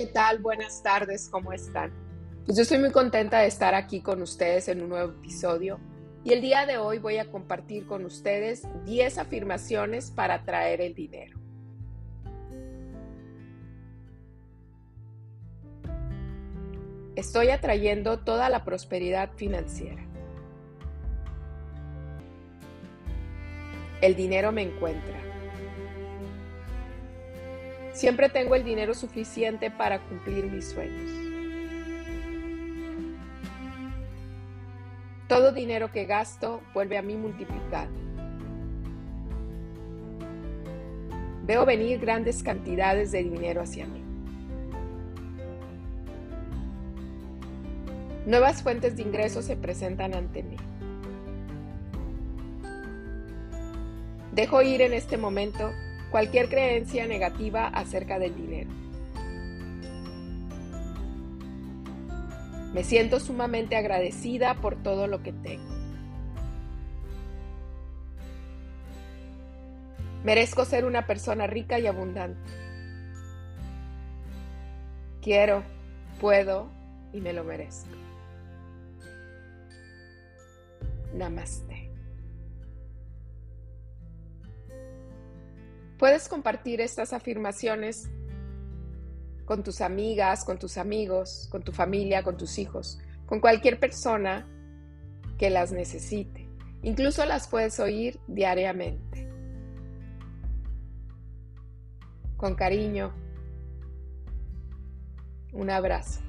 ¿qué tal? Buenas tardes, ¿cómo están? Pues yo estoy muy contenta de estar aquí con ustedes en un nuevo episodio y el día de hoy voy a compartir con ustedes 10 afirmaciones para atraer el dinero. Estoy atrayendo toda la prosperidad financiera. El dinero me encuentra. Siempre tengo el dinero suficiente para cumplir mis sueños. Todo dinero que gasto vuelve a mí multiplicado. Veo venir grandes cantidades de dinero hacia mí. Nuevas fuentes de ingresos se presentan ante mí. Dejo ir en este momento cualquier creencia negativa acerca del dinero. Me siento sumamente agradecida por todo lo que tengo. Merezco ser una persona rica y abundante. Quiero, puedo y me lo merezco. Namaste. Puedes compartir estas afirmaciones con tus amigas, con tus amigos, con tu familia, con tus hijos, con cualquier persona que las necesite. Incluso las puedes oír diariamente. Con cariño, un abrazo.